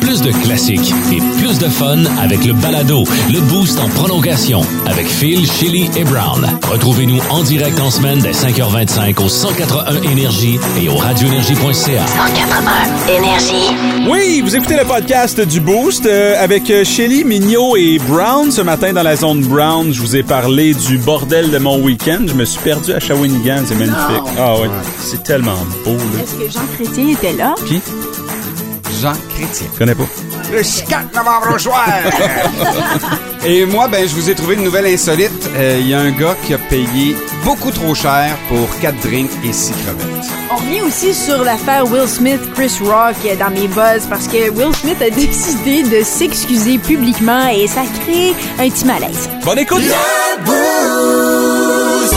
Plus de classiques et plus de fun avec le balado, le boost en prolongation avec Phil, Chili et Brown. Retrouvez-nous en direct en semaine dès 5h25 au 181 Énergie et au radioénergie.ca. 181 Énergie. Oui, vous écoutez le podcast du Boost euh, avec euh, Shelly, Mignot et Brown. Ce matin, dans la zone Brown, je vous ai parlé du bordel de mon week-end. Je me suis perdu à Shawinigan, c'est magnifique. Ah oui, c'est tellement beau. Là. Est-ce que Jean Chrétien était là? Qui? Jean Chrétien. Je connais pas. Le 4 novembre au soir. Et moi, ben, je vous ai trouvé une nouvelle insolite. Euh, Il y a un gars qui a payé beaucoup trop cher pour 4 drinks et 6 crevettes. On revient aussi sur l'affaire Will Smith, Chris Rock euh, dans mes buzz parce que Will Smith a décidé de s'excuser publiquement et ça crée un petit malaise. Bonne écoute!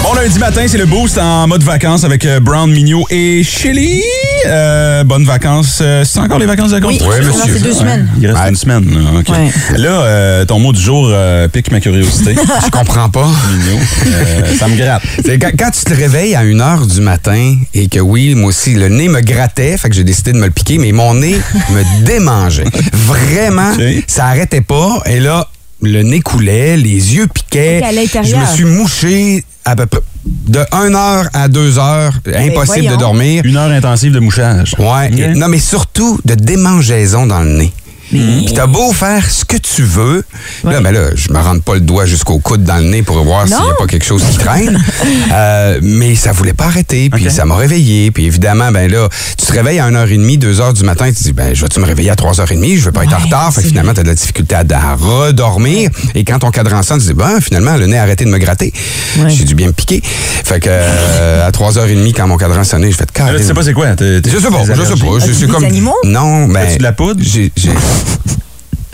Bon lundi matin, c'est le boost en mode vacances avec euh, Brown, Mignot et Shelly. Euh, bonnes vacances. Euh, c'est encore les vacances de compte? Oui, Ouais, monsieur. c'est deux semaines. Il reste une semaine. là, OK. Ouais. Là, euh, ton mot du jour euh, pique ma curiosité. Je comprends pas. Euh, ça me gratte. Quand, quand tu te réveilles à 1h du matin et que oui, moi aussi, le nez me grattait, fait que j'ai décidé de me le piquer, mais mon nez me démangeait. Vraiment, ça arrêtait pas. Et là, le nez coulait, les yeux piquaient. Je me suis mouché à peu près de 1 heure à 2 heures. Impossible de dormir. Une heure intensive de mouchage. Ouais. Non, mais surtout de démangeaison dans le nez. Puis t'as beau faire ce que tu veux. Là, ben là, je me rentre pas le doigt jusqu'au coude dans le nez pour voir s'il n'y a pas quelque chose qui traîne. Euh, mais ça voulait pas arrêter. Puis ça m'a réveillé. Puis évidemment, ben là, tu te réveilles à 1h30, 2h du matin. Tu te dis, ben, je vais-tu me réveiller à 3h30? Je veux pas être en Ouais, retard. Fait que finalement, t'as de la difficulté à, à redormir. Et quand ton cadran sonne, tu te dis, ben, finalement, le nez a arrêté de me gratter. Ouais. J'ai dû bien me piquer. Fait que, euh, à 3h30, quand mon cadran sonnait, je fais de Là, tu sais pas c'est quoi? je sais pas, je sais pas. Suis comme. animaux? Non, ben. De la poudre?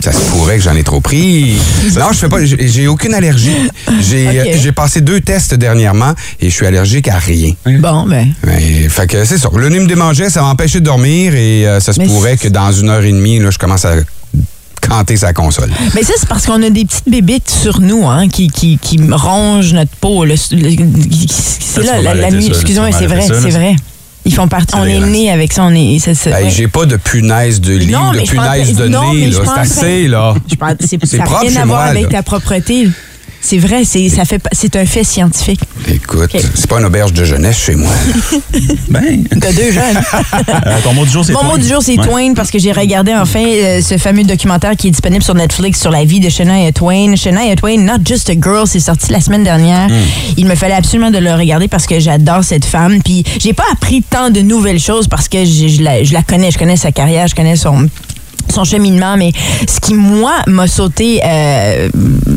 Ça se pourrait que j'en ai trop pris. Non, je fais pas. J'ai aucune allergie. J'ai euh, passé deux tests dernièrement et je suis allergique à rien. Bon, ben. Mais, fait que c'est ça. Le nez me démangeait, ça m'empêchait de dormir et euh, ça se Mais pourrait que dans une heure et demie, là, je commence à canter sa console. Mais ça, c'est parce qu'on a des petites bébites sur nous hein, qui, qui, qui rongent notre peau. le- le- c'est Là, la, nuit. Excusez-moi, c'est vrai, c'est vrai. Ils font partie. On est né avec ça. On est, ça, ça- Hey, ouais. J'ai pas de punaise de lit de punaise de nez. C'est assez, là. Je pense que c'est- C'est ça n'a propre rien chez à voir moi, avec ta propreté. C'est vrai, c'est ça fait pas- c'est un fait scientifique. Écoute, c'est pas une auberge de jeunesse chez moi. Ben, T'as deux jeunes. euh, ton mot du jour, c'est Mon mot du jour, c'est Ouais. Twain parce que j'ai regardé enfin euh, ce fameux documentaire qui est disponible sur Netflix sur la vie de Shania Twain. Shania Twain, Not Just a Girl, c'est sorti la semaine dernière. Hmm. Il me fallait absolument de le regarder parce que j'adore cette femme. Puis j'ai pas appris tant de nouvelles choses parce que je, je la, je la connais, je connais sa carrière, je connais son son cheminement, mais ce qui, moi, m'a sauté euh,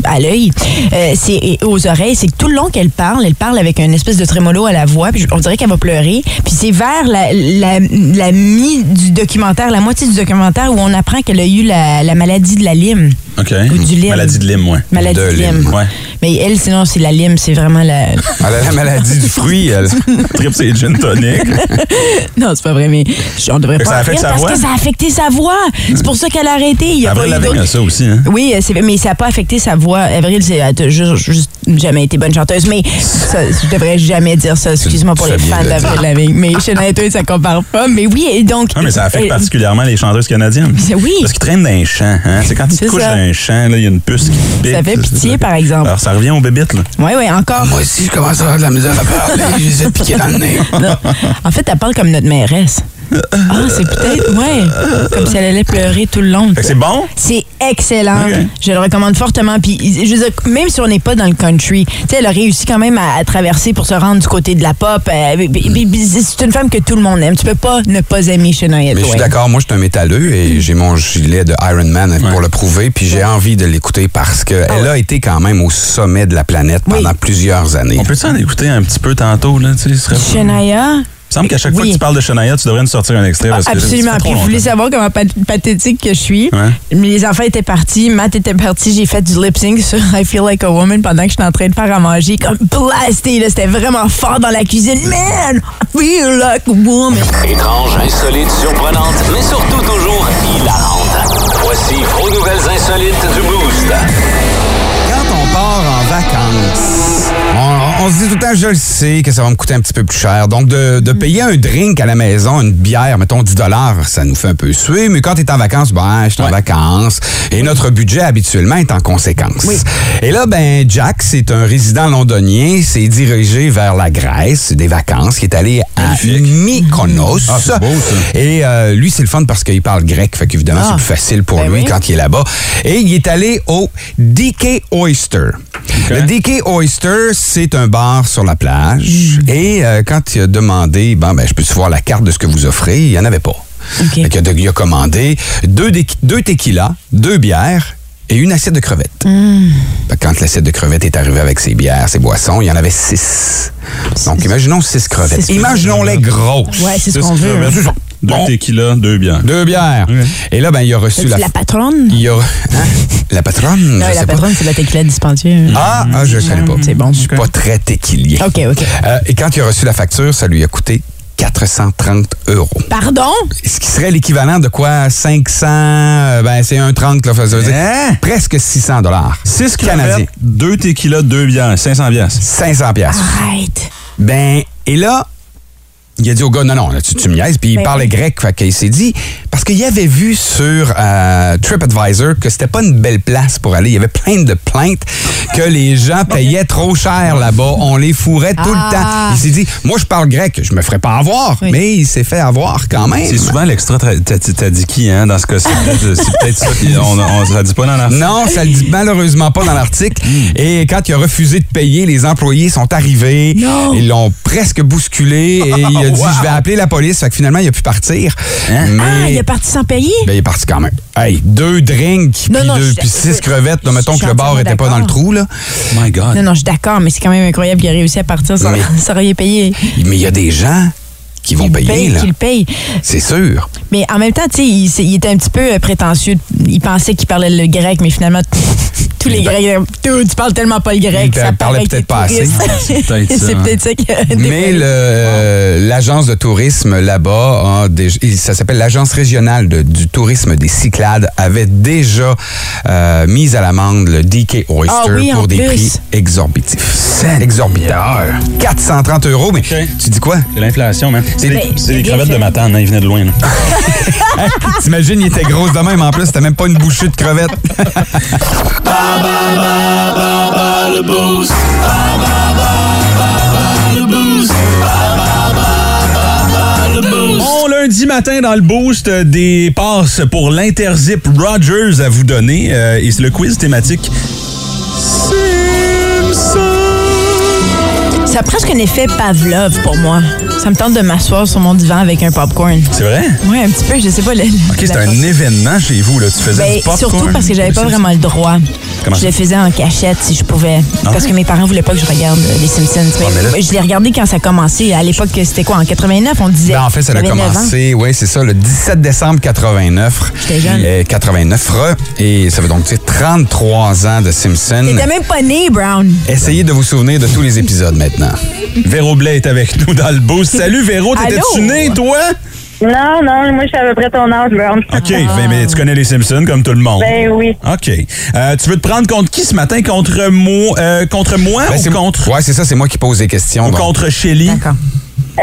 à l'œil, euh, c'est et aux oreilles, c'est que tout le long qu'elle parle, elle parle avec une espèce de trémolo à la voix, puis on dirait qu'elle va pleurer. Puis c'est vers la, la, la mi du documentaire, la moitié du documentaire, où on apprend qu'elle a eu la, la maladie de la lime. OK. Ou du lime. Maladie de Lyme, ouais. Maladie De lime. ouais. Mais elle, sinon, c'est la lime, c'est vraiment la... Elle a la maladie du fruit, elle. Trip, c'est gin tonic. non, c'est pas vrai, mais on devrait Mais pas ça affecte sa parce voix? que ça a affecté sa voix. C'est pour ça qu'elle a arrêté. Il y a Avril pas eu Lavigne d'autres- a ça aussi, hein? Oui, euh, mais ça n'a pas affecté sa voix. Avril, c'est, juste jamais été bonne chanteuse. Mais ça, je devrais jamais dire ça. Excuse-moi pour les fans d'Avril Lavigne. Mais Shania Twain, ça compare pas. Mais oui, et donc. Non, mais ça affecte elle- particulièrement les chanteuses canadiennes. Oui. Parce qu'ils traînent dans un champ. Hein? C'est quand tu te C'est couches ça. dans un champ, là, il y a une puce qui te pique. Ça fait pitié, par exemple. Alors, ça revient aux bébites, là. Oui, oui, encore. Moi aussi, je commence à avoir de la misère à parler. J'essaie de piquer dans le nez. Non. En fait, elle parle comme notre mairesse. Ah, c'est peut-être, ouais. Comme si elle allait pleurer tout le long. C'est bon? C'est excellent. Je le recommande fortement. Puis, je veux dire, même si on n'est pas dans le country, tu sais, elle a réussi quand même à, à traverser pour se rendre du côté de la pop. Euh, c'est une femme que tout le monde aime. Tu peux pas ne pas aimer Shania Mais je suis Twain. d'accord, moi, je suis un métalleux et j'ai mon gilet de Iron Man pour le prouver. Puis j'ai envie de l'écouter parce qu'elle a été quand même au sommet de la planète pendant plusieurs années. On peut-tu en écouter un petit peu tantôt, là? Tu sais, ce serait... Shania? Il me semble qu'à chaque fois que tu parles de Shania, tu devrais nous sortir un extrait. Parce que Absolument. Puis vous voulez savoir comment pat- pathétique que je suis? Ouais. Les enfants étaient partis, Matt était parti, j'ai fait du lip sync sur I Feel Like a Woman pendant que j'étais en train de faire à manger, comme blasté, là, c'était vraiment fort dans la cuisine. Man, I feel like a woman. Étrange, insolite, surprenante, mais surtout toujours hilarante. Voici vos nouvelles insolites du Boost. Quand on part en vacances, on, se dit tout le temps, je le sais que ça va me coûter un petit peu plus cher. Donc, de, de payer un drink à la maison, une bière, mettons 10 ça nous fait un peu suer. Mais quand tu es en vacances, ben, je suis en vacances. Et notre budget, habituellement, est en conséquence. Et là, ben, Jack, c'est un résident londonien, s'est dirigé vers la Grèce, des vacances, qui est allé à Mykonos. Ah, c'est beau, ça. Et euh, lui, c'est le fun parce qu'il parle grec, fait qu'évidemment, Ah. c'est plus facile pour Ben lui oui. quand il est là-bas. Et il est allé au DK Oyster. Le DK Oyster, c'est un bar sur la plage. Mm. Et euh, quand il a demandé, bon, ben, je peux-tu voir la carte de ce que vous offrez, il n'y en avait pas. A, il a commandé deux, deux tequilas, deux bières et une assiette de crevettes. Mm. Fait que Quand l'assiette de crevettes est arrivée avec ses bières, ses boissons, il y en avait six. Donc, imaginons six crevettes. Imaginons-les grosses. Ouais, c'est ce qu'on veut. hein. Deux Bon. tequila, deux bières. Deux bières. Ouais. Et là, ben, il a reçu C'est la... la patronne? Il a... Hein? La patronne? Non, je la sais patronne, c'est la tequila dispendieux. Ah, ah, je ne connais pas. C'est bon. Je suis pas très tequilier. OK, OK. Euh, et quand il a reçu la facture, ça lui a coûté 430 euros. Pardon? Ce qui serait l'équivalent de quoi? 500, euh, ben c'est un 30, là, ça veut dire Hein? presque 600 dollars. Six Canadiens. crevettes, deux tequila, deux bières, 500 piastres. 500 pièces. Arrête. Ben, et là, il a dit au gars, non, non, là, tu, tu me niaises. Puis il Ben parlait oui. grec, fait qu'il s'est dit, parce qu'il avait vu sur euh, TripAdvisor que c'était pas une belle place pour aller. Il y avait plein de plaintes que les gens payaient trop cher là-bas. On les fourrait tout le Ah. temps. Il s'est dit, moi, je parle grec, je me ferais pas avoir. Oui. Mais il s'est fait avoir quand même. C'est souvent l'extra tadiki, hein, dans ce cas-ci? C'est peut-être ça qu'on on, ça dit pas dans l'article. Non, ça le dit malheureusement pas dans l'article. Et quand il a refusé de payer, les employés sont arrivés. Non. Ils l'ont presque bousculé et il a dit Wow. je vais appeler la police. Fait que finalement, il a pu partir. Hein? Mais Ah, il est parti sans payer? ben, il est parti quand même. Hey, deux drinks Non, puis non, deux- je- puis six crevettes. je mettons que le bar entièrement était pas dans le trou là. My God. Non, non, je suis d'accord, mais c'est quand même incroyable qu'il a réussi à partir sans, Mais- sans rien payer. Mais il y a des gens qui vont payer paye, là. qu'il paye. C'est sûr. Mais en même temps, tu sais, il, était un petit peu euh, prétentieux. Il pensait qu'il parlait le grec, mais finalement, tous les Grecs, tu parles tellement pas le grec. Il ça parlait peut-être pas assez. C'est peut-être ça, hein. Mais l'agence de tourisme là-bas, a déjà- il- ça s'appelle l'agence régionale du tourisme des Cyclades, avait déjà euh, mis à l'amende le DK Oyster Ah pour des prix exorbitifs. Exorbitants. 430 euros, mais tu dis quoi? C'est l'inflation, man. C'est Ben, des- bien crevettes de Matane, hein, ils venaient de loin. T'imagines, il était grosse de même en plus, c'était même pas une bouchée de crevettes. Bon lundi matin dans le boost, euh, des passes pour l'Interzip Rogers à vous donner. euh, et c'est le quiz thématique Simpson. Ça a presque un effet Pavlov pour moi. Ça me tente de m'asseoir sur mon divan avec un popcorn. C'est vrai? Oui, un petit peu, je sais pas. Le, OK, c'est un événement chez vous. Là. Tu faisais Ben, du popcorn? surtout parce que j'avais pas vraiment le droit. Comment je le faisais en cachette si je pouvais. Parce ouais? que mes parents voulaient pas que je regarde euh, les Simpsons. Ah, mais là- je l'ai regardé quand ça a commencé. À l'époque, c'était quoi? En 89, on disait? Ben, en fait, ça a J'avais 9 ans. commencé, oui, c'est ça, le 17 décembre 89. J'étais jeune. Euh, 89, re, et ça veut donc dire 33 ans de Simpson. T'étais même pas né, Brown. Essayez de vous souvenir de tous les épisodes maintenant. Véro Blais est avec nous dans le boost. Salut Véro, t'étais-tu né, toi? Non, non, moi, je suis à peu près ton âge, Brown. OK, ben, mais tu connais les Simpsons comme tout le monde. Ben oui. OK. Euh, tu veux te prendre contre qui ce matin? Contre moi, euh, contre moi Ben, ou c'est- contre, Ouais, c'est ça, c'est moi qui pose les questions. ou donc. contre Shelly? D'accord. Euh,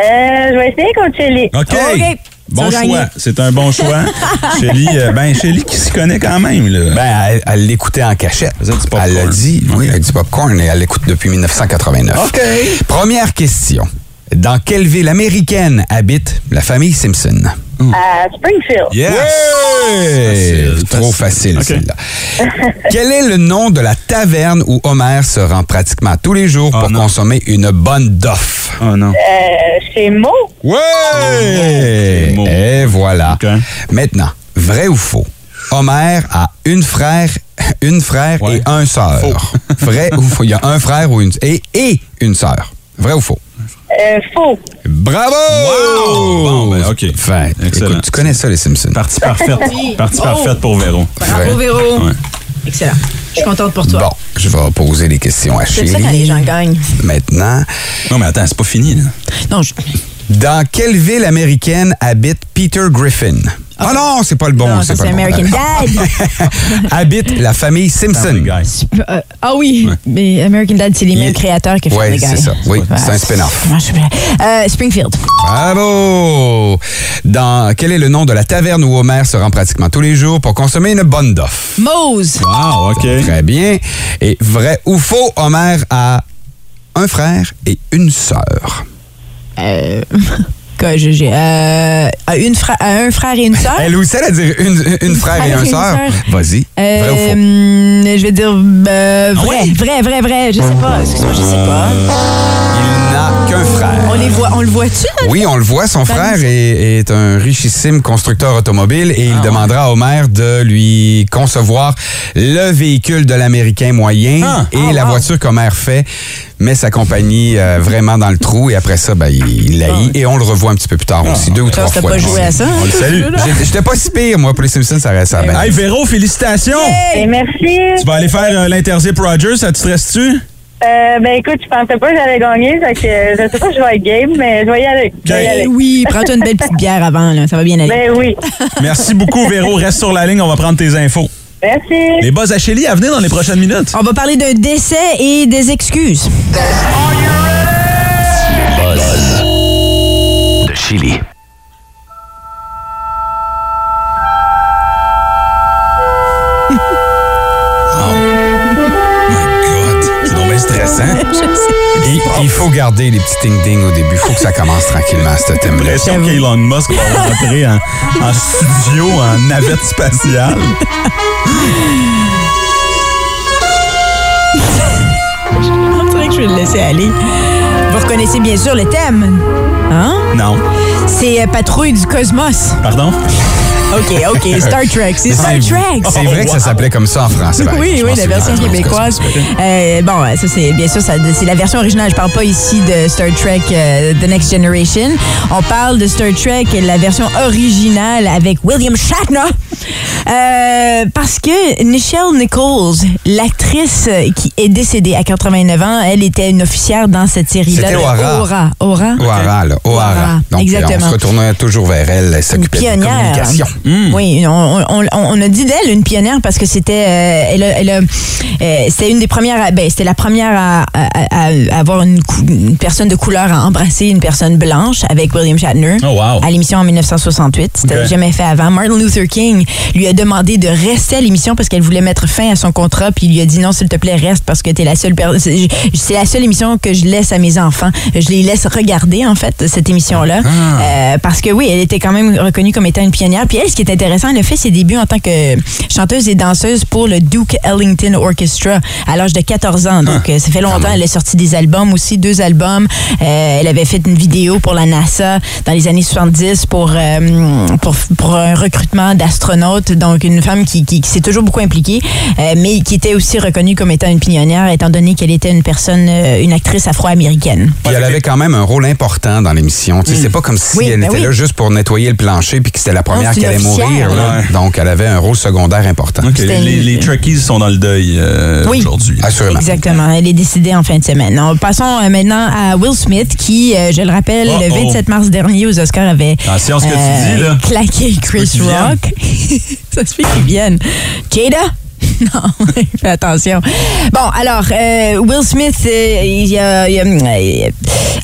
je vais essayer contre Shelly. OK. OK. Bon choix. C'est un bon choix. Shelly, euh, ben Shelly qui s'y connaît quand même, là. Ben, elle, l'écoutait en cachette. Elle l'a dit, oui, avec du popcorn, et elle l'écoute depuis 1989. OK. Première question. Dans quelle ville américaine habite la famille Simpson? À Springfield. Yes! Facile, Trop facile. celle-là. Quel est le nom de la taverne où Homer se rend pratiquement tous les jours Oh pour non. consommer une bonne doff? Oh non. Euh, chez Mo? Ouais! Mo. Et voilà. Maintenant, vrai ou faux? Homer a une frère, une frère Ouais. et un sœur. Vrai ou faux? Il y a un frère ou une, et, et une sœur. Vrai ou faux? Euh, faux. Bravo! Wow! Bon, ben, OK. Fait, Excellent. écoute, tu connais ça, les Simpsons. Partie parfaite. Partie parfaite pour Véro. Bravo, Véro. Ouais. Excellent. Je suis contente pour toi. Bon, je vais poser des questions à J'aime ça quand les gens gagnent. Maintenant, Non, mais attends, c'est pas fini, là. Non, je... dans quelle ville américaine habite Peter Griffin? Ah non, c'est pas le bon. C'est le bon. American Dad. Habite la famille Simpson. Euh, ah oui, mais American Dad, c'est les mêmes créateurs que Ouais, Family Guy. c'est ça. Oui, c'est un spin-off. Euh, Springfield. Bravo! Dans quel est le nom de la taverne où Homer se rend pratiquement tous les jours pour consommer une bonne doffe? Mose. Wow, OK. Très bien. Et vrai ou faux, Homer a un frère et une sœur? Euh, j'ai, euh, à une fra- à un frère et une sœur. Elle aussi, elle a dit une, une frère et un sœur. Vas-y. Euh, Vrai ou faux? je vais dire euh, Ah vrai, vrai, vrai, vrai. Je sais pas. Excuse-moi, je sais pas. Il. On les voit, on le voit-tu? Oui, on le voit. Son frère est, est un richissime constructeur automobile et il Ah, demandera à Homer de lui concevoir le véhicule de l'Américain moyen Ah. et Ah, la wow. voiture qu'Homer fait met sa compagnie euh, vraiment dans le trou et après ça, ben, il l'haït et on le revoit un petit peu plus tard aussi, deux ou trois fois. pas joué à ça? On le salue. J'étais- pas si pire, moi, pour les Simpsons, ça reste ça. Hey, Véro, félicitations! Et merci. Tu vas aller faire euh, l'Interzip Rogers, ça te stresse-tu? Euh, ben écoute, je pensais pas que j'allais gagner, fait que euh, je sais pas si je vais être game, mais je vais y aller. Je vais y Ok. aller. Oui, prends-toi une belle petite bière avant, là. ça va bien aller. Ben oui. Merci beaucoup, Véro. Reste sur la ligne, on va prendre tes infos. Merci. Les buzz à Shelly à venir dans les prochaines minutes. On va parler d'un décès et des excuses. Buzz de Chili. Stressant. Je sais. Il, il faut garder les petits ding-ding au début. Il faut que ça commence tranquillement, ce thème-là. L'impression qu'Elon Musk va rentrer en, en studio, en navette spatiale. On dirait que je vais le laisser aller. Vous reconnaissez bien sûr le thème. Hein? Non. C'est euh, Patrouille du Cosmos. Pardon? OK, OK. Star Trek. C'est Star Trek. C'est vrai que ça s'appelait comme ça en français. Oui, oui, la version québécoise. Euh, bon, ça c'est bien sûr, c'est la version originale. Je parle pas ici de Star Trek euh, The Next Generation. On parle de Star Trek, la version originale avec William Shatner. Euh, parce que Nichelle Nichols, l'actrice qui est décédée à 89 ans, elle était une officière dans cette série-là. C'était O'Hara. Aura. O'Hara, là. O'Hara. O'Hara, Donc, exactement. on se retournait toujours vers elle. Elle s'occupait des pionnière. communications. Oui, on, on- on a dit d'elle une pionnière parce que c'était euh, elle elle euh, c'était une des premières ben, c'était la première à, à- à- à avoir une, personne de couleur à embrasser une personne blanche avec William Shatner Oh, wow. à l'émission en 1968. C'était jamais fait avant. Martin Luther King lui a demandé de rester à l'émission parce qu'elle voulait mettre fin à son contrat puis il lui a dit non s'il te plaît reste parce que t'es la seule c'est la seule émission que je laisse à mes enfants. Je les laisse regarder en fait cette émission là parce que oui elle était quand même reconnue comme étant une pionnière. Puis elle ce qui est intéressant elle a fait ses débuts en tant que chanteuse et danseuse pour le Duke Ellington Orchestra à l'âge de 14 ans. Donc euh, ça fait longtemps elle a sorti des albums aussi deux albums. Euh, elle avait fait une vidéo pour la NASA dans les années 70 pour euh, pour, pour un recrutement d'astronautes. Donc une femme qui, qui, qui s'est toujours beaucoup impliquée, euh, mais qui était aussi reconnue comme étant une pionnière, étant donné qu'elle était une personne, euh, une actrice afro-américaine. Puis elle avait quand même un rôle important dans l'émission. Tu sais, C'est pas comme si Oui, elle ben était oui. là juste pour nettoyer le plancher puis que c'était la première qui allait mourir. là. Donc, elle avait un rôle secondaire important. Les, les Trekkies sont dans le deuil euh, Oui. aujourd'hui. Assurément. Exactement. Elle est décédée en fin de semaine. Passons euh, maintenant à Will Smith, qui, euh, je le rappelle, Oh, le oh. 27 mars dernier aux Oscars avait euh, Attention à ce que tu dis, là. claqué Chris. Rock. Ça se fait qu'il vienne. Jada? Non, fais attention. Bon, alors, euh, Will Smith, euh, il, a, il a- il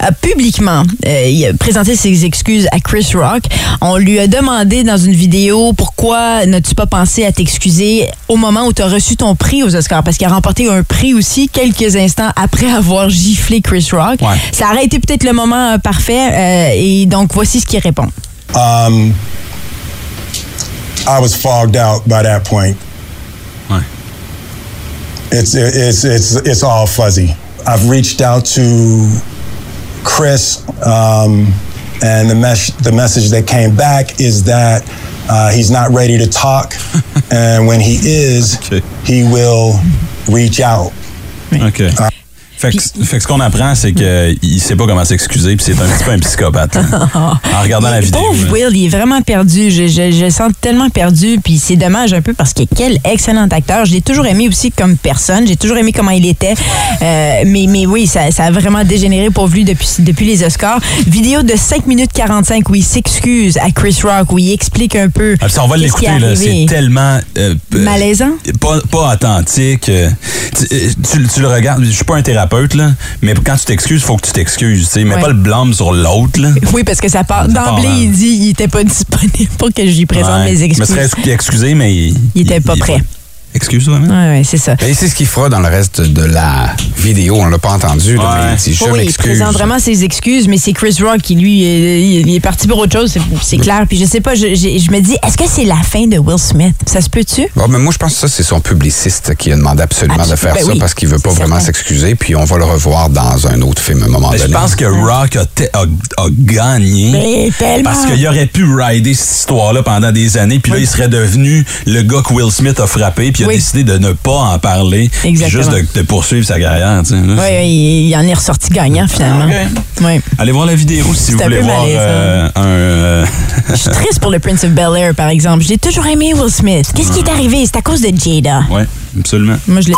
a publiquement euh, il a présenté ses excuses à Chris Rock. On lui a demandé dans une vidéo pourquoi n'as-tu pas pensé à t'excuser au moment où tu as reçu ton prix aux Oscars, parce qu'il a remporté un prix aussi quelques instants après avoir giflé Chris Rock. Ouais. Ça aurait été peut-être le moment euh, parfait, euh, et donc voici ce qu'il répond. Um, I was fogged out by that point. Ouais. It's it's it's it's all fuzzy. I've reached out to Chris, um, and the mes- the message that came back is that uh, he's not ready to talk, and when he is, Okay. he will reach out. OK. Fait que, fait que ce qu'on apprend, c'est qu'il sait pas comment s'excuser, puis c'est un petit peu un psychopathe. hein. en regardant la vidéo. Pauvre. Will, il est vraiment perdu. Je, je, je le sens tellement perdu. Puis c'est dommage un peu parce que quel excellent acteur. Je l'ai toujours aimé aussi comme personne. J'ai toujours aimé comment il était. Euh, mais, mais oui, ça, ça a vraiment dégénéré pour lui depuis, depuis les Oscars. Vidéo de 5 minutes 45 où il s'excuse à Chris Rock, où il explique un peu. Ah, ça, on va l'écouter, là. C'est tellement. euh, euh, Malaisant? Pas, pas authentique. Euh, Tu, tu- tu le regardes. Je suis pas un thérapeute, là, mais quand tu t'excuses, faut que tu t'excuses. tu sais. Mets Ouais. pas le blâme sur l'autre, là. Oui, parce que ça part. D'emblée, il dit il était pas disponible pour que je lui présente Ouais. mes Je me excuses. serais excusé, mais. Il, Il était pas prêt. Excuse-toi, hein? Ouais, ouais, c'est ça. Et c'est ce qu'il fera dans le reste de la vidéo. On l'a pas entendu, là, Ouais. mais il dit, je Oui, il m'excuse. présente vraiment ses excuses, mais c'est Chris Rock qui, lui, est- il est parti pour autre chose, c'est- c'est clair. Puis je sais pas, je, je- je me dis, est-ce que c'est la fin de Will Smith? Ça se peut-tu? Bon, mais moi, je pense que ça, c'est son publiciste qui a demandé absolument de faire Ben ça oui, parce qu'il veut pas c'est vraiment certain. s'excuser. Puis on va le revoir dans un autre film à un moment Mais donné. je pense que Rock a, te- a- a gagné. Mais tellement. Parce qu'il aurait pu rider cette histoire-là pendant des années, puis là, il serait devenu le gars que Will Smith a frappé, puis a Oui. décidé de ne pas en parler, juste de, de poursuivre sa carrière. tu sais, là. Oui, il, il en est ressorti gagnant, finalement. Ok. Ouais. Allez voir la vidéo si vous C'est un voulez peu voir euh, un. euh, Je suis triste pour le Prince of Bel-Air, par exemple. J'ai toujours aimé Will Smith. Qu'est-ce qui est arrivé? C'est à cause de Jada. ouais, absolument. Moi, je l'ai.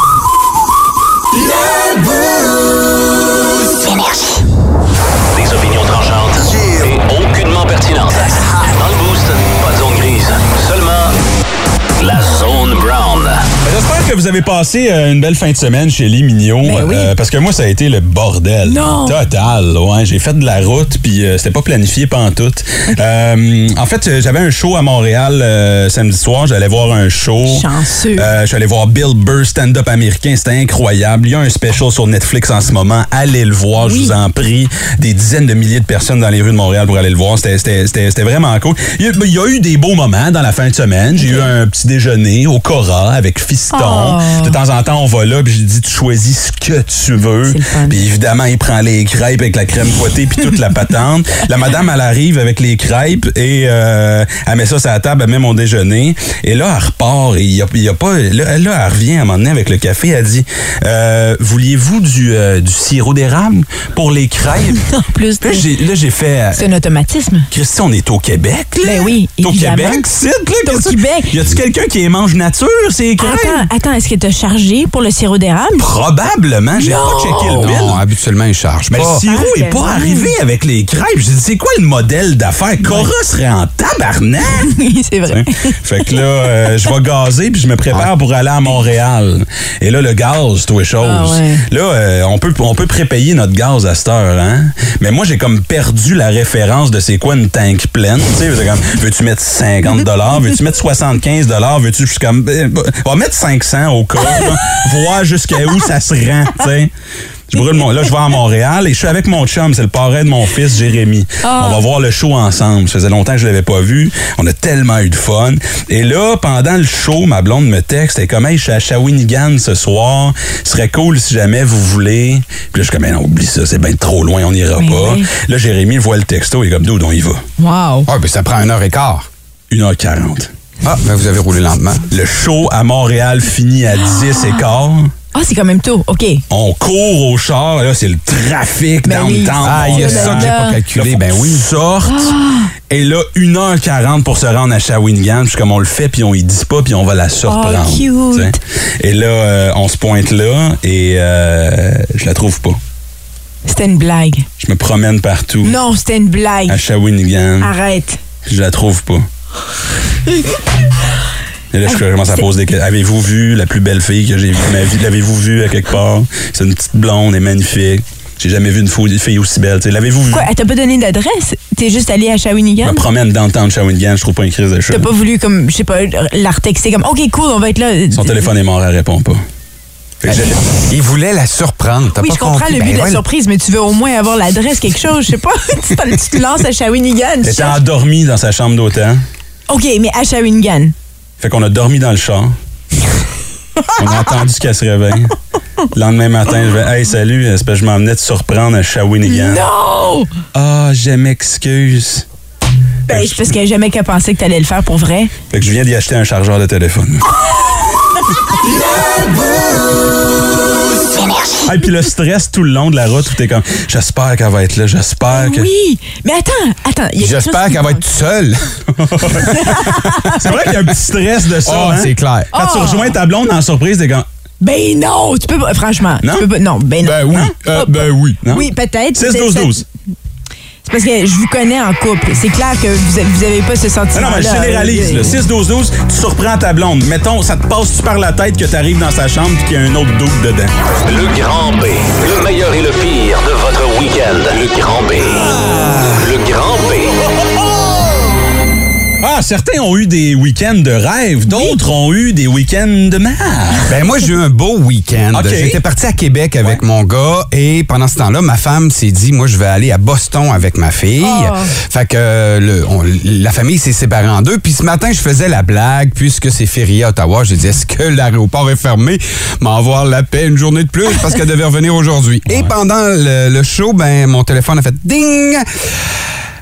Que vous avez passé euh, une belle fin de semaine chez Lee Mignot. Ben oui. euh, parce que moi, ça a été le bordel. Non. Total. Ouais, j'ai fait de la route, puis euh, c'était pas planifié pantoute. Euh, en fait, j'avais un show à Montréal euh, samedi soir. J'allais voir un show. Chanceux. Euh, je suis allé voir Bill Burr, stand-up américain. C'était incroyable. Il y a un special sur Netflix en ce moment. Allez le voir, je vous en prie. Des dizaines de milliers de personnes dans les rues de Montréal pour aller le voir. C'était- vraiment cool. Il y, a, il y a eu des beaux moments dans la fin de semaine. J'ai eu un petit déjeuner au Cora avec Fiston. Oh. De temps en temps, on va là, puis je dis, tu choisis ce que tu veux. Puis évidemment, il prend les crêpes avec la crème fouettée puis toute la patente. La madame, elle arrive avec les crêpes et euh, elle met ça sur la table, elle met mon déjeuner. Et là, elle repart et il y a, y a pas... Là, là, elle revient à un moment donné avec le café. Elle dit, euh, vouliez-vous du, euh, du sirop d'érable pour les crêpes? En plus, Là, j'ai là, j'ai fait... euh, c'est un automatisme. Christy, on est au Québec, là? Ben oui, au. Québec, c'est au Québec. Y a-tu quelqu'un qui les mange nature, ces crêpes? Attends, attends, est-ce que t'as chargé pour le sirop d'érable? Probablement, j'ai pas checké le bill. Non, habituellement, il charge Mais pas. le sirop est pas arrivé avec les crêpes. J'ai dit, c'est quoi le modèle d'affaires? Cora serait en tabarnak. Oui, c'est vrai. fait que là, euh, je vais gazer puis je me prépare pour aller à Montréal. Et là, le gaz, tout est chose. Ah ouais. Là, euh, on peut on peut prépayer notre gaz à cette heure, hein? Mais moi, j'ai comme perdu la référence de c'est quoi une tank pleine. Tu sais, c'est comme, veux-tu mettre 50 veux-tu mettre 75 veux-tu, je suis comme, on va mettre 500 au là, voir jusqu'à où ça se rend, tu sais. Je brûle mon, là, je vais à Montréal et je suis avec mon chum, c'est le parrain de mon fils, Jérémy. Ah. On va voir le show ensemble. Ça faisait longtemps que je l'avais pas vu. On a tellement eu de fun. Et là, pendant le show, ma blonde me texte, est comme, hey, je suis à Shawinigan ce soir. Ce serait cool si jamais vous voulez. Puis là, je suis comme, Ben non, oublie ça, c'est bien trop loin, on n'ira Mais pas. oui. Là, Jérémy voit le texto, il est comme, d'où on y va. Wow. Ouais, ben ça prend une heure et quart. 1h40. Ah, ben vous avez roulé lentement. Le show à Montréal finit à 10 et quart. Ah, c'est quand même tôt. OK. On court au char, là, c'est le trafic Ben oui. Ah, il y a Oh ça que j'ai pas calculé. Là, Ben oui. tu sortes. Et là, 1h40 pour se rendre à Shawinigan. Puis comme on le fait, puis on y dit pas, puis on va la surprendre. Oh, cute. Et là, euh, on se pointe là et euh, je la trouve pas. C'était une blague. Je me promène partout Non, c'était une blague. à Shawinigan. Arrête. Je la trouve pas. Et là, je commence à poser des questions. Avez-vous vu la plus belle fille que j'ai vue de ma vie? L'avez-vous vue à quelque part? C'est une petite blonde et magnifique. J'ai jamais vu une fille aussi belle. L'avez-vous vue? Quoi, elle t'a pas donné d'adresse? T'es juste allé à Je Shawinigan? me promène dans le temps de Shawinigan, je trouve pas une crise de cheveux. T'as pas voulu, comme, je sais pas, la retexter comme, OK, cool, on va être là. Son téléphone est mort, elle répond pas. Il voulait la surprendre. T'as Oui, pas je comprends compris. le but Ben de la ouais. surprise, mais tu veux au moins avoir l'adresse, quelque chose, je sais pas. tu, te- lances à Shawinigan. Elle était endormie dans sa chambre d'hôtel. OK, mais à Shawinigan. Fait qu'on a dormi dans le char. On a attendu qu'elle se réveille. Le lendemain matin, je vais Hey, salut, espèce, je m'emmenais te surprendre à Shawinigan. Non! Ah, je m'excuse. Ben, c'est parce qu'elle a jamais qu'à penser que t'allais le faire pour vrai. Fait que je viens d'y acheter un chargeur de téléphone. Ah, et puis le stress tout le long de la route où t'es comme, j'espère qu'elle va être là, j'espère que. Oui, mais attends, attends. il y a quelque J'espère qu'elle va être seule. C'est vrai qu'il y a un petit stress de ça. Oh, hein? c'est clair. Quand tu Oh. rejoins ta blonde en surprise, t'es comme, Ben non, tu peux pas, franchement. Non? Tu peux pas, non, ben non. Ben oui. Hein? Euh, ben oui. non? Oui, peut-être. 6, C'est parce que je vous connais en couple. C'est clair que vous avez, vous avez pas ce Ah sentiment. non, mais je généralise. là. 6, 12, 12, tu surprends ta blonde. Mettons, ça te passe-tu par la tête que t'arrives dans sa chambre et qu'il y a un autre double dedans? Le Grand B. Le meilleur et le pire de votre week-end. Le Grand B. Le Grand B. Ah, certains ont eu des week-ends de rêve, d'autres ont eu des week-ends de merde. Ben moi, j'ai eu un beau week-end. J'étais parti à Québec avec mon gars et pendant ce temps-là, ma femme s'est dit, moi, je vais aller à Boston avec ma fille. Oh. Fait que le- on- la famille s'est séparée en deux. Puis ce matin, je faisais la blague, puisque c'est férié à Ottawa, j'ai dit, est-ce que l'aéroport est fermé? M'en avoir la paix une journée de plus parce qu'elle devait revenir aujourd'hui. Et pendant le, le show, ben mon téléphone a fait ding!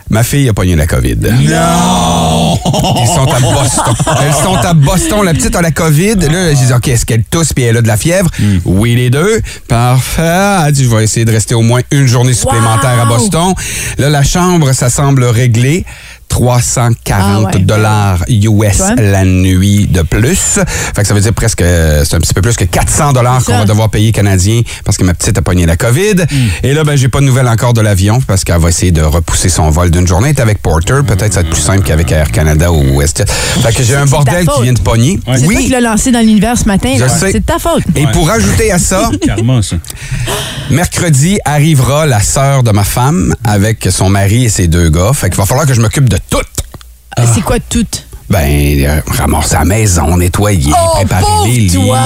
Ma fille a pogné la COVID. Non! Ils sont à Boston. Elles sont à Boston. La petite a la COVID. Là, j'ai dit, OK, est-ce qu'elle tousse puis elle a de la fièvre? Oui, les deux. Parfait. Elle dit, je vais essayer de rester au moins une journée supplémentaire à! Boston. Là, la chambre, ça semble réglé. 340 Ah ouais. dollars US la nuit de plus. Fait que ça veut dire presque, c'est un petit peu plus que 400 dollars qu'on va devoir payer canadien parce que ma petite a pogné la COVID. Et là, ben, j'ai pas de nouvelles encore de l'avion parce qu'elle va essayer de repousser son vol d'une journée. Elle est avec Porter. Peut-être ça va être plus simple qu'avec Air Canada ou WestJet. Fait que j'ai un bordel qui vient de pogner. Ouais. C'est toi qui Oui. l'as lancé dans l'univers ce matin. C'est de ta faute. Et pour ajouter à ça. mercredi arrivera la sœur de ma femme avec son mari et ses deux gars. Fait qu'il va falloir que je m'occupe de tout. C'est quoi tout? Ben, euh, ramasser la maison, nettoyer, préparer les lits. toi!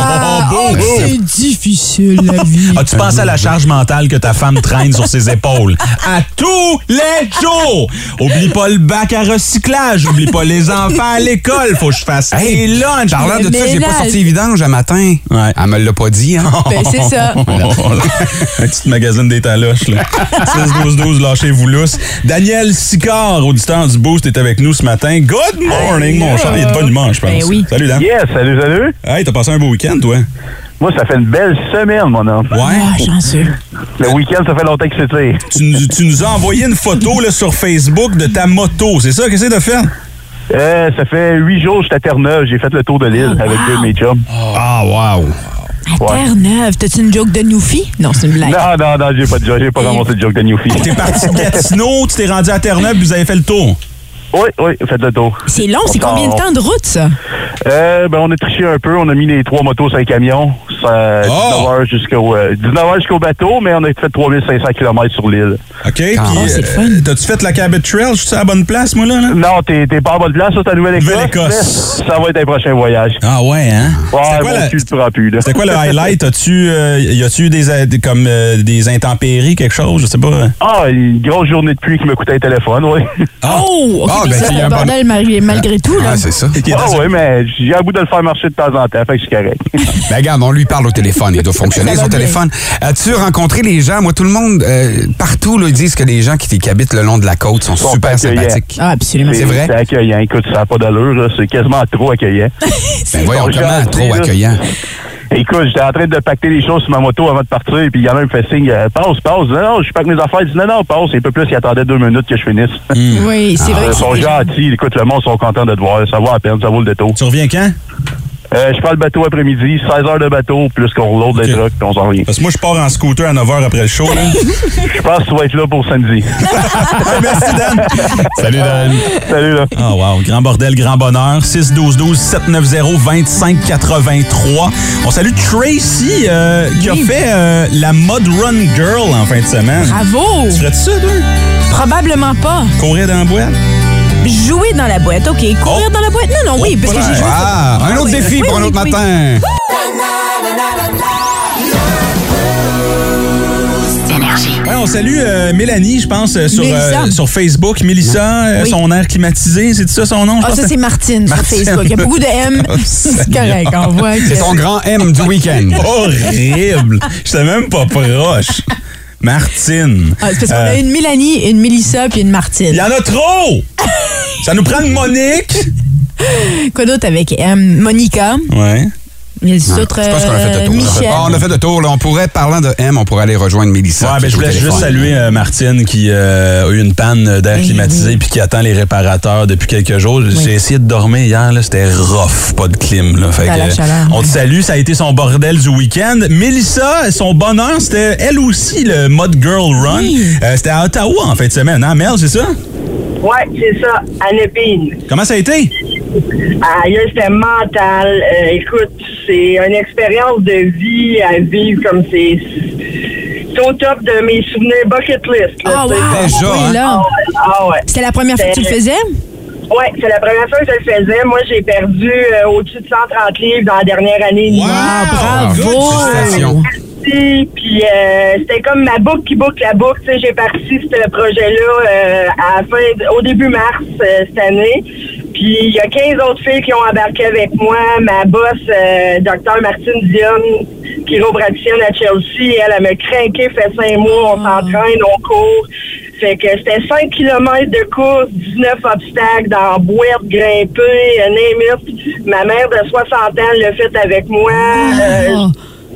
Oh, Ben, c'est difficile, la vie. As-tu pensé à la charge mentale que ta femme traîne sur ses épaules? À tous les jours! Oublie pas le bac à recyclage, oublie pas les enfants à l'école, faut que je fasse Hey, les lunchs. Parlant de ça, j'ai pas sorti les vidanges un matin. Ouais. Elle me l'a pas dit, hein? Ben, c'est ça. Un petit magazine des taloches, là. 6-12-12, lâchez-vous lousse. Daniel Sicard, auditeur du Boost, est avec nous ce matin. Good morning, mon cher. Il est de bonne humeur, je pense. Ben oui. Salut, Dan. Yes, salut, salut. Hey, t'as passé un beau week-end, toi? Moi, ça fait une belle semaine, mon homme. Ouais. Ah, chanceux. Le week-end, ça fait longtemps que c'était. Tu, nous- tu nous as envoyé une photo là, sur Facebook de ta moto. C'est ça? Qu'est-ce que t'as fait? Euh, ça fait huit jours que j'étais à Terre-Neuve. J'ai fait le tour de l'île avec deux de mes chums. Ah, wow. À Terre-Neuve, t'as-tu une joke de Newfie? Non, c'est une blague. Non, non, non, j'ai pas de joke. J'ai pas ramassé de joke de Newfie. T'es parti de Gatineau, tu t'es rendu à Terre-Neuve, puis vous avez fait le tour. Oui, oui, faites le tour. C'est long, c'est combien de temps de route, ça? Euh, ben, on a triché un peu. On a mis les trois motos sur un camion. Ça, Oh! 19 heures jusqu'au, euh, 19 heures jusqu'au bateau, mais on a fait 3500 km sur l'île. OK, puis Ah, c'est fun. euh, t'as-tu fait la Cabot Trail? Je suis à la bonne place, moi, là? là? Non, t'es, pas à bonne place, ça, c'est à Nouvelle-Écosse. Ça va être un prochain voyage. Ah ouais, hein? Ouais, C'était quoi, mon la- quoi le highlight? As-tu, euh, y a-tu eu des, euh, des- comme, euh, des intempéries, quelque chose? Je sais pas. Ah, une grosse journée de pluie qui me coûtait un téléphone, oui. Oh! OK, Ah, mais ben, ça, il y c'est a un un bon- bordel malgré, malgré tout, là. Ah, c'est ça. Ah dans- oui, mais j'ai à bout de le faire marcher de temps en temps, fait que c'est correct. Ben, regarde, on lui parle au téléphone. Il doit fonctionner, son téléphone. As-tu rencontré les gens? Moi, tout le monde, euh, partout, là, ils disent que les gens qui, qui habitent le long de la côte sont, super sympathiques. Ah, absolument. C'est vrai? C'est accueillant. Écoute, ça n'a pas d'allure, là. C'est quasiment trop accueillant. Ben, voyons, Bon, comment trop accueillant? Écoute, j'étais en train de pacter les choses sur ma moto avant de partir, puis il y en a un qui me fait signe, euh, passe, passe. Non, non, je pack mes affaires. Il dit, non, non, passe. Un peu plus, il attendait deux minutes que je finisse. Oui, c'est vrai Ils sont gentils. Écoute, le monde sont contents de te voir. Ça vaut la peine, ça vaut le détour. Tu reviens quand? Euh, je prends le bateau après-midi, 16 heures de bateau, plus qu'on reload les trucks, puis on s'en revient. Parce que moi, je pars en scooter à 9h après le show. Là. Je pense que tu vas être là pour samedi. Merci, Dan. Salut, Dan. Salut, là. Ah, wow. Grand bordel, grand bonheur. 612-12-790-2583. On salue Tracy, euh, qui a fait euh, la Mud Run Girl en fin de semaine. Bravo! Tu ferais-tu ça, toi? Probablement pas. Courir dans la boîte? Jouer dans la boîte, OK. Courir Oh. dans la boîte? Non, non, oui, Oh, parce que j'ai joué. Ah, un autre oui. défi Oui, pour un oui, autre oui. matin. Ouais, on salue euh, Mélanie, je pense, euh, sur, euh, sur Facebook. Mélissa, euh, Oui. son air climatisé, c'est ça son nom? je Ah, ça, c'est Martine, Martine. sur Facebook. Il y a beaucoup de M. Oh, c'est correct, on voit que... C'est ton grand M du week-end. Horrible! J'étais même pas proche. Martine. Ah, c'est parce qu'on Euh, a une Mélanie, une Mélissa puis une Il Martine. y en a trop! Ça nous prend une Monique! Quoi d'autre avec M? Monica. Ouais. Les Ouais. autres, Je pense qu'on a fait le tour. Michel. Ah, on a fait le tour. Là. On pourrait, parlant de M, on pourrait aller rejoindre Mélissa. Ouais, ben, je voulais juste saluer euh, Martine qui euh, a eu une panne d'air Eh climatisé oui. puis qui attend les réparateurs depuis quelques jours. J'ai essayé de dormir hier, là, c'était rough, pas de clim. Là. Fait Dans que, la euh, chaleur, on te ouais. salue, ça a été son bordel du week-end. Mélissa, son bonheur, c'était elle aussi le Mud Girl Run. Euh, c'était à Ottawa en fin de semaine, hein, Mel, c'est ça? Ouais, c'est ça, à Népine. Comment ça a été? Aïe, c'était mental. Euh, écoute, c'est une expérience de vie à vivre comme c'est. C'est au top de mes souvenirs bucket list. là, Ah, wow. Déjà, Oui, hein? là. Ah ouais, ah ouais. C'était la première fois que tu le faisais? Ouais, c'est la première fois que je le faisais. Moi, j'ai perdu euh, au-dessus de 130 livres dans la dernière année. bravo! Puis euh, c'était comme ma boucle qui boucle la boucle. Tu sais, j'ai parti ce projet-là euh, à la fin, au début mars euh, cette année. Puis il y a 15 autres filles qui ont embarqué avec moi. Ma boss, Dr Martine Dion, chiropraticienne à Chelsea, elle, elle m'a craqué, fait cinq mois, on s'entraîne, on court. Fait que c'était 5 km de course, 19 obstacles dans boîte, grimper, it. Ma mère de 60 ans l'a fait avec moi. Euh,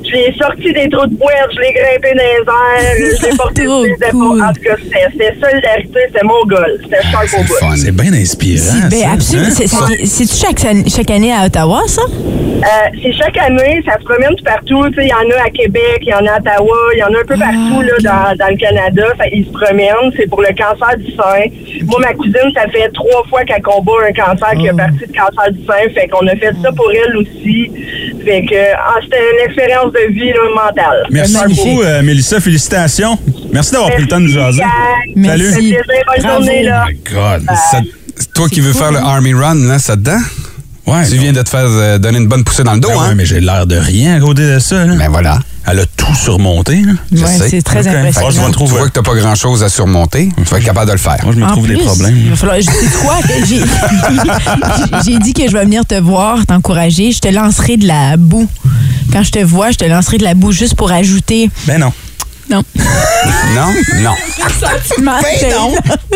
je l'ai sorti des trous de boîte, je l'ai grimpé dans les airs, je l'ai porté Trop sur les épaules. cool. En tout cas, c'était c'était solidarité, c'était mon goal. C'était sharp au bout. C'est bien inspirant. Ben, absolument. hein? C'est- c'est- C'est-tu chaque, chaque année à Ottawa, ça? Euh, c'est chaque année, ça se promène tout partout. Il y en a à Québec, il y en a à Ottawa, il y en a un peu partout là, dans, dans le Canada. Ça, ils se promènent. C'est pour le cancer du sein. Moi, ma cousine, ça fait trois fois qu'elle combat un cancer qui a parti de cancer du sein. Fait qu'on a fait ça pour elle aussi. Fait que ah, c'était une expérience de vie là, mentale. Merci beaucoup, euh, Mélissa. Félicitations. Merci d'avoir pris le temps de nous jaser. Merci. Salut. Plaisir. Bonne Bravo. journée, là. Oh my God. Ça- toi qui veux faire le Army Run, là, ça te dedans? Ouais, Tu viens de te faire euh, donner une bonne poussée dans le dos, Ben ouais, hein? mais j'ai l'air de rien à côté de ça. Là. Ben voilà. Elle a tout surmonté. Là. Je Ouais, sais. c'est très Ok. impressionnant. Fait que je Tu vois que t'as pas grand-chose à surmonter, tu vas être capable de le faire. Moi, je me En trouve des problèmes. Il va falloir, je sais quoi, que j'ai, j'ai dit que je vais venir te voir, t'encourager. Je te lancerai de la boue. Quand je te vois, je te lancerai de la boue juste pour ajouter. Ben non. Non. Non? Non. Sentiment. non.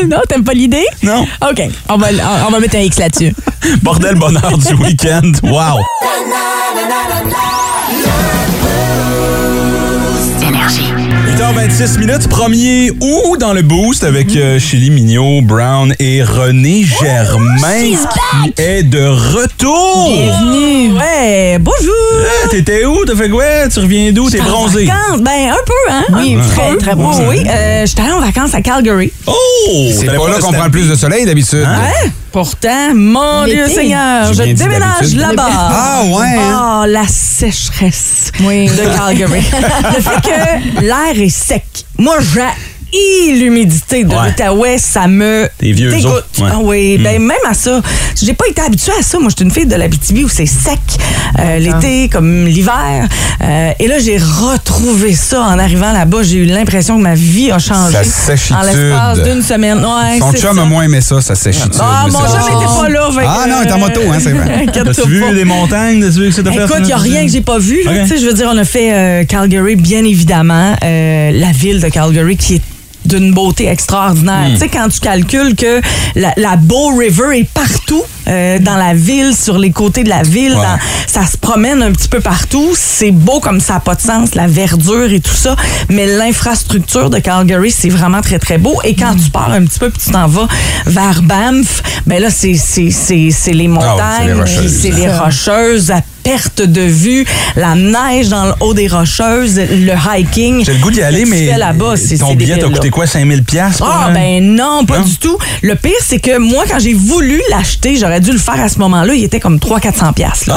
non, t'aimes pas l'idée? Non. OK. On va, on va mettre un X là-dessus. Bordel bonheur du week-end. Wow. Énergie. 8h26 minutes, 1er août dans le boost avec euh, Chili Mignot, Brown et René Germain qui est de retour. Bienvenue. Ouais, bonjour! Ah, T'étais où? T'as fait quoi? Tu reviens d'où? T'es bronzé? Vacances, ben un peu, hein? Oui, Un très, peu. très Oui, bronzé. oui. Euh, J'étais allée en vacances à Calgary. Oh! C'est T'allais pas là qu'on prend le plus de soleil d'habitude. Hein? Pourtant, mon L'été. Dieu Seigneur, J'ai je bien dit déménage d'habitude. là-bas. Ah, ouais, hein? Oh, la sécheresse Oui. de Calgary. Le fait que l'air est sec. Moi, l'humidité de Ouais. l'Outaouais, ça me Des vieux dégoûte. ouais. Ah oui, ben même à ça, j'ai pas été habituée à ça. Moi, je suis une fille de l'Abitibi où c'est sec euh, l'été comme l'hiver. Euh, et là, j'ai retrouvé ça en arrivant là-bas. J'ai eu l'impression que ma vie a changé en l'espace d'une semaine. Ouais, Son chum a moins aimé ça, sa séchitude. Ah, mon c'est- chum n'était pas là. Ah non, il est en moto, hein, c'est vrai. inquiète-toi T'as-tu vu des montagnes? T'as-tu vu que? Écoute, il n'y a rien que j'ai pas vu. là. Ok. Tu sais, Je veux dire, on a fait euh, Calgary, bien évidemment. Euh, la ville de Calgary qui est d'une beauté extraordinaire. Tu sais, quand tu calcules que la, la Bow River est partout euh, dans la ville, sur les côtés de la ville, Ouais. dans- ça se promène un petit peu partout. C'est beau comme ça n'a pas de sens, la verdure et tout ça. Mais l'infrastructure de Calgary, c'est vraiment très, très beau. Et quand tu pars un petit peu puis tu t'en vas vers Banff, ben là, c'est les Ah les montagnes, c'est les rocheuses à perte de vue, la neige dans le haut des rocheuses, le hiking. J'ai le goût d'y aller, mais là-bas, c'est ton billet t'a coûté quoi? 5000 pièces Ah, ben non, pas Non? du tout. Le pire, c'est que moi, quand j'ai voulu l'acheter, j'aurais dû le faire à ce moment-là, il était comme 300-400$. piastres, là.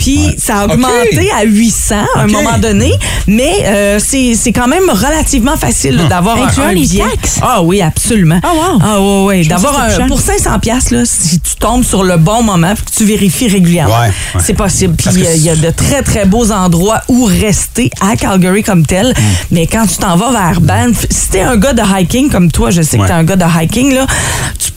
Puis ça a augmenté à 800 à un moment donné, mais euh, c'est c'est quand même relativement facile là, d'avoir un, un les billet. taxes? Ah oui, absolument. Ah, wow. Ah oui, oui. D'avoir un, pour 500 pièces là, si tu tombes sur le bon moment, puis que tu vérifies régulièrement, Ouais, ouais. c'est possible. Puis Euh, il y a de très très beaux endroits où rester à Calgary comme tel. Mm. Mais quand tu t'en vas vers Banff, si t'es un gars de hiking comme toi, je sais que t'es un gars de hiking là,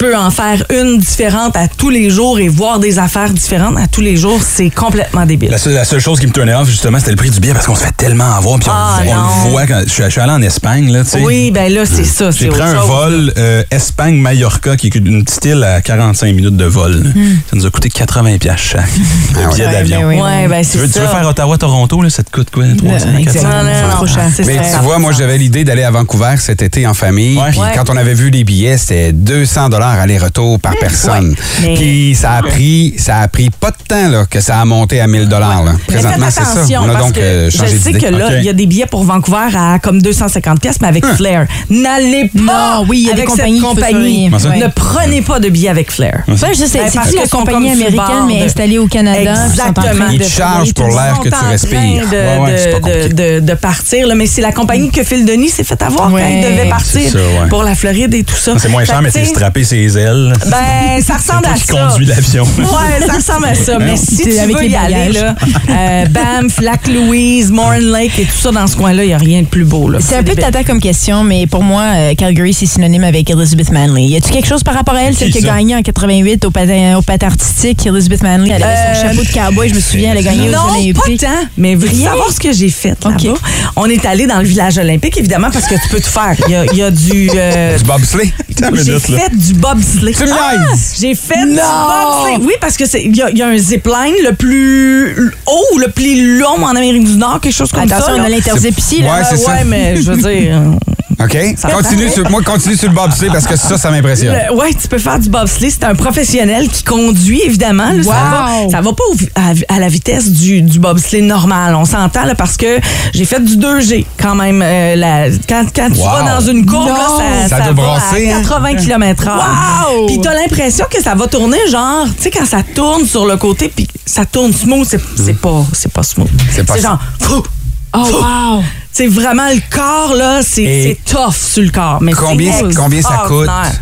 peux en faire une différente à tous les jours et voir des affaires différentes à tous les jours, c'est complètement débile. La seule, la seule chose qui me tournait off, justement, c'était le prix du billet parce qu'on se fait tellement avoir. Puis on, Ah, on le voit quand je suis, je suis allé en Espagne, là. Oui, ben là, c'est ça. J'ai pris un chose. vol euh, Espagne-Mallorca, qui est une petite île à 45 minutes de vol. là. Ça nous a coûté 80 pièces chaque. Le billet Ouais, d'avion. ben oui. Ouais, ben Tu c'est veux, ça. tu veux faire Ottawa-Toronto, ça te coûte quoi? 300, 400? exactement. Non, non, non, trop cher. c'est Mais ça. tu vois, moi, j'avais l'idée d'aller à Vancouver cet été en famille. Puis quand on avait vu les billets, c'était 200 dollars aller-retour par personne. Mais- Puis ça a pris, ça a pris pas de temps là, que ça a monté à 1000 dollars. là. Mais Présentement, c'est ça. On a donc euh, je changé sais d'idée. que là, il y a des billets pour Vancouver à comme 250 pièces, mais avec Flair. N'allez pas Non, oui, il y a des avec compagnies cette compagnie. Ça? Ne prenez pas de billets avec Flair. Ça, je sais, Ben, c'est parce la compagnie américaine, mais installée au Canada. Exactement. Ils te chargent pour l'air que tu respires. De, Ouais, ouais, partir, mais c'est la compagnie que Phil Denis s'est fait avoir quand Ouais. il devait partir ouais. pour la Floride et tout ça. C'est moins cher, mais c'est sais, strapper ses ailes. Ben, ça ressemble toi à qui ça. conduis l'avion. Ouais, ça ressemble à ça. Mais si C'est tu avec veux les y aller, là, euh, Banff, Lac-Louise, Morin Lake et tout ça, dans ce coin-là, il n'y a rien de plus beau. là. C'est un peu tata comme question, mais pour moi, euh, Calgary, c'est synonyme avec Elizabeth Manley. Y a-tu quelque chose par rapport à elle, celle qui a gagné en 88 au patin, au patin artistique, Elizabeth Manley? Elle avait son Euh, chapeau de cowboy, je me souviens, elle a gagné aux Non, pas Olympiques. tant, mais Rien? savoir ce que j'ai fait là-bas? On est allé dans le village olympique, évidemment, parce que tu peux tout faire. Il y a, y a du... euh, Du bobsleigh. J'ai là. fait du bobsleigh. Tu niaises? J'ai fait du bobsleigh. Oui, parce que c'est il y, a- il y a un zipline le plus haut ou le plus long en Amérique du Nord, quelque chose comme Attention, ça. on a là. l'interzip ici, là. Ouais, ouais, mais je veux dire... OK? Continue sur, moi, continue sur le bobsleigh parce que ça, ça m'impressionne. Ouais, tu peux faire du bobsleigh. C'est un professionnel qui conduit, évidemment. là. Ça, va, Wow! ça va pas au à, à la vitesse du, du bobsleigh normal. On s'entend là, parce que j'ai fait du 2G quand même. euh, la- quand quand tu Wow! vas dans une courbe, là, ça, Ça va brasser, à hein? 80 km h Wow! Puis t'as l'impression que ça va tourner genre, tu sais, quand ça tourne sur le côté, puis ça tourne smooth, c'est c'est pas, c'est pas smooth. C'est genre... fou, Oh, wow! C'est vraiment le corps, là, c'est Et c'est tough sur le corps. Mais combien- c'est combien ça coûte? extraordinaire.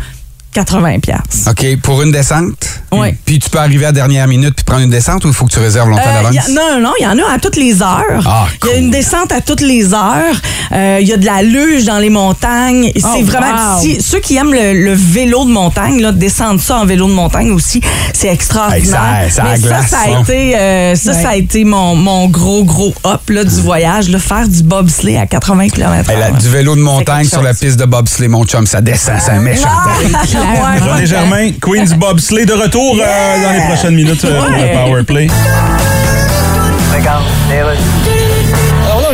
80 pièces. OK, pour une descente? Oui. Puis tu peux arriver à la dernière minute puis prendre une descente ou il faut que tu réserves longtemps Euh, d'avance? non, non, il y en a à toutes les heures. Ah, Il y a une descente à toutes les heures. Euh, Il y a de la luge dans les montagnes. C'est Oh, vraiment. wow. si- ceux qui aiment le, le vélo de montagne, là, descendre ça en vélo de montagne aussi, c'est extraordinaire. Hey, ça- ça Mais glace, ça, ça ça. a été, euh, ça, Ouais. ça a été mon, mon gros, gros hop là, du voyage. Là, faire du bobsleigh à 80 km. Hey, là, du vélo de montagne sur la piste de bobsleigh, mon chum, ça descend, c'est un méchant. Ouais, René Germain, Queen's Bobsleigh de retour euh, dans les prochaines minutes euh, pour Ouais. le Powerplay.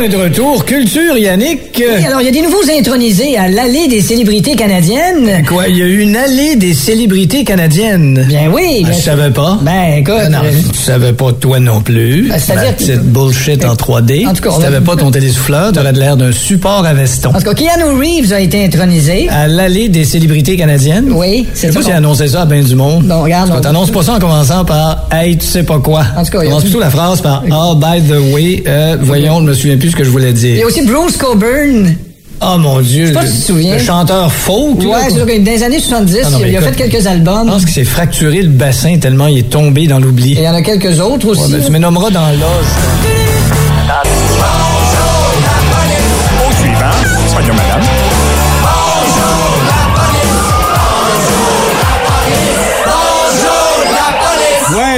On est de retour. Culture, Yannick. Oui, alors, il y a des nouveaux intronisés à l'allée des célébrités canadiennes. Quoi, il y a eu une allée des célébrités canadiennes? Bien oui. Bien je savais pas? Ben, écoute. Ah non, euh, tu savais pas toi non plus. Ben, c'est-à-dire petite bullshit en 3D. En tout cas, a- t'avais pas ton télésouffleur, t'aurais de l'air d'un support à veston. en tout cas, Keanu Reeves a été intronisé. À l'allée des célébrités canadiennes? Oui, Je c'est sais pas ça. si annonçait ça à ben du monde. Bon, regarde, on- T'annonces pas ça en commençant par Hey, tu sais pas quoi. En tout cas, il y a- Commence plutôt la phrase par Ah, by the way, euh, voyons, je me souviens plus ce que je voulais Il y dire. a aussi Bruce Coburn. Oh mon Dieu. sais pas le- si tu te souviens. Le chanteur folk. Ouais, c'est dans les années 70, Ah non, il a écoute, fait quelques Je albums. pense qu'il s'est fracturé le bassin tellement il est tombé dans l'oubli. Et il y en a quelques autres aussi. Ouais, ben, tu me nommeras dans l'âge. Au suivant, soyons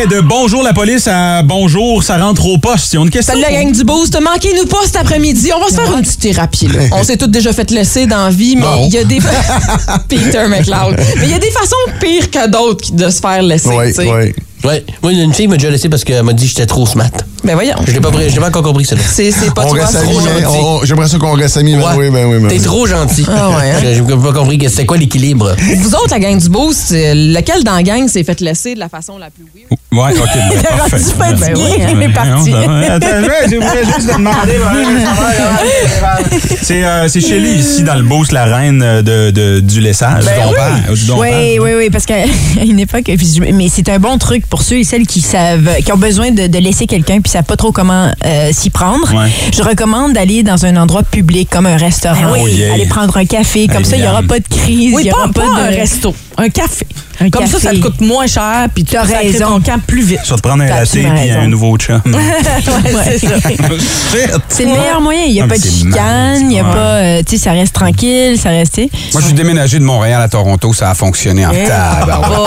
de bonjour la police à bonjour, ça rentre au poste. Ils ont une question. Salut la gang du boost. Manquez-nous pas cet après-midi. On va se faire une petite thérapie. Là. On s'est tous déjà fait laisser dans la vie, mais il y a des. Peter McLeod. Mais il y a des façons pires que d'autres de se faire laisser. tu sais. Ouais. Moi, une fille m'a déjà laissé parce qu'elle m'a dit que j'étais trop smart. Ben voyons. Je l'ai pas, pris- je l'ai pas encore compris, ça. C'est c'est pas On toi, reste c'est amis, trop gentil. on- J'aimerais ça qu'on reste amis, mais oui, ben oui, ben T'es oui. trop gentil. Ah ouais, hein? J'ai pas compris que c'était quoi l'équilibre. Vous autres, la gang du boost, euh, lequel dans la gang s'est fait laisser de la façon la plus weird? Ouais, ok. ben, Il est parfait. rendu fatigué, Ben oui. il est parti. Non, ben, Attends, je voulais juste te demander. ouais, C'est euh, c'est Shelly ici dans le boost, la reine de, de- du laissage. Ben du oui. Oui, oui, oui, parce qu'à une époque, mais c'est un bon truc pour ceux et celles qui savent, qui ont besoin de, de laisser quelqu'un puis savent pas trop comment euh, s'y prendre. Ouais. Je recommande d'aller dans un endroit public comme un restaurant, Ben. Oh, yeah. aller prendre un café, comme Hey, ça il y aura pas de crise, Oui, il y pas, aura pas pas un de resto, un café. Un Comme ça, café. ça te coûte moins cher, puis tu sacrer raison. ton camp plus vite. Tu vas te prendre un latte puis absolument un nouveau chum. Ouais, c'est. C'est le meilleur moyen. Il n'y a pas de c'est chicane, il n'y a ouais. pas. euh, tu sais, ça reste tranquille, ça reste. Moi, je suis déménagé de Montréal à Toronto, ça a fonctionné en Eh. tabarouette.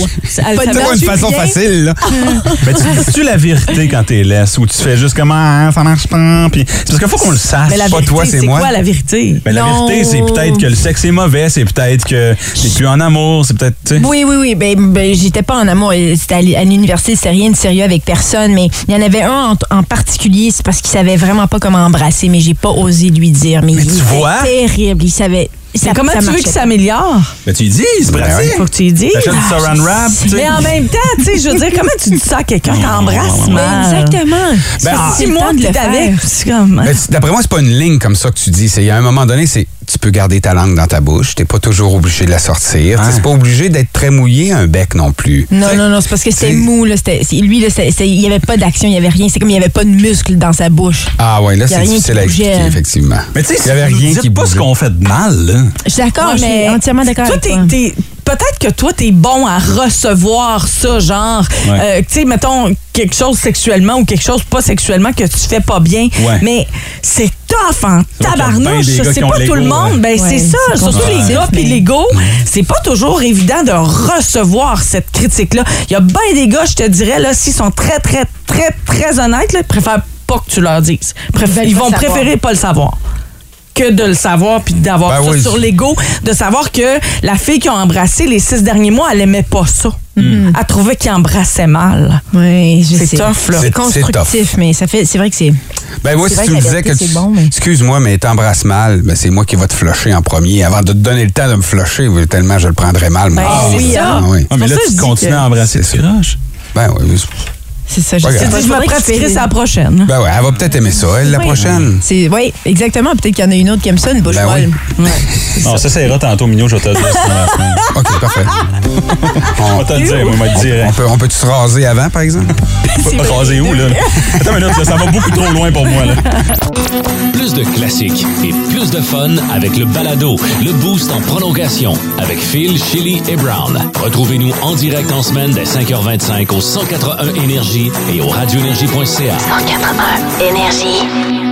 Wow! C'est pas une façon facile, là. Mais tu dis-tu la vérité quand t'es laisse ou tu fais juste comment ah, ça marche pas? Puis, c'est parce qu'il faut qu'on le sache. Mais la pas vérité, toi, c'est c'est moi. quoi la vérité? Mais la vérité, c'est peut-être que le sexe est mauvais, c'est peut-être que t'es plus en amour, c'est peut-être. Oui, oui, oui. Ben, ben, j'étais pas en amour. C'était à l'université, c'était rien de sérieux avec personne. Mais il y en avait un en, en particulier, c'est parce qu'il savait vraiment pas comment embrasser, mais j'ai pas osé lui dire. Mais, il tu était vois? terrible. Il savait. Mais ça- comment ça tu veux qu'il s'améliore? Ben, tu lui dis, c'est Ben pratique. Faut que tu lui dises. T'achètes du saran wrap, tu sais. Mais en même temps, tu sais, je veux dire, comment tu dis ça à quelqu'un qui embrasse Ben, mal? exactement. Ben, Ça, Si c'est le moi temps de faire. avec. Mais c- D'après moi, c'est pas une ligne comme ça que tu dis. C'est à un moment donné, c'est tu peux garder ta langue dans ta bouche. T'es pas toujours obligé de la sortir. Tu sais, C'est pas obligé d'être très mouillé un bec non plus. Non, non, non, c'est parce que c'était c'est- mou. Là, lui, il n'y avait pas d'action, il n'y avait rien. C'est comme il n'y avait pas de muscle dans sa bouche. Ah ouais, là, c'est difficile à expliquer, effectivement. Mais tu sais, il y avait rien qui pas bougeait. ce qu'on fait de mal, là. Je suis d'accord, Ouais, mais entièrement d'accord avec toi. Peut-être que toi, t'es bon à recevoir ça, genre, Ouais. euh, tu sais, mettons, quelque chose sexuellement ou quelque chose pas sexuellement que tu fais pas bien. Ouais. Mais c'est tough en a tabarnouche. C'est pas tout le monde. ouais. Ben, Ouais, c'est ça. Surtout les gars puis mais- l'ego. C'est pas toujours évident de recevoir cette critique-là. Il y a bien des gars, je te dirais, là, s'ils sont très, très, très, très honnêtes, là, ils préfèrent pas que tu leur dises. Préf- Ils ils vont savoir. préférer pas le savoir que de le savoir puis d'avoir Ben ça oui. sur l'ego, de savoir que la fille qui a embrassé les six derniers mois, elle aimait pas ça. Mm. Elle trouvait qu'il embrassait mal. Oui, je C'est sais. tough, là. C'est C'est- c'est constructif, mais ça fait, c'est vrai que c'est. Ben moi, C'est si tu me disais que vérité, tu... c'est bon, mais- Excuse-moi, mais t'embrasses mal, ben c'est moi qui va te flusher en premier. Avant de te donner le temps de me flusher, tellement je le prendrais mal, moi. Ben, Ah, c'est oui. ça. Ah, oui. Ah, mais là, tu continues que- à embrasser C'est. Ben oui. C'est ça, je Ouais, pas. Je me pratiquerai ça prochaine? Ben ouais, elle va peut-être aimer ça, elle, la Oui. prochaine. C'est, oui, exactement. Peut-être qu'il y en a une autre qui aime ça, une bouche Ben molle. oui. Non, ça, ça ira tantôt, Mignot, je vais te le dire. OK, parfait. Je vais te le dire, moi, te dire. On peut, on peut-tu se raser avant, par exemple? Pas raser où, là? Attends une minute, là, ça va beaucoup trop loin pour moi, là. Plus de classiques et plus de fun avec le balado, le boost en prolongation avec Phil, Chili et Brown. Retrouvez-nous en direct en semaine dès 5h25 au 181 Énergie et au radioénergie.ca. 181 Énergie.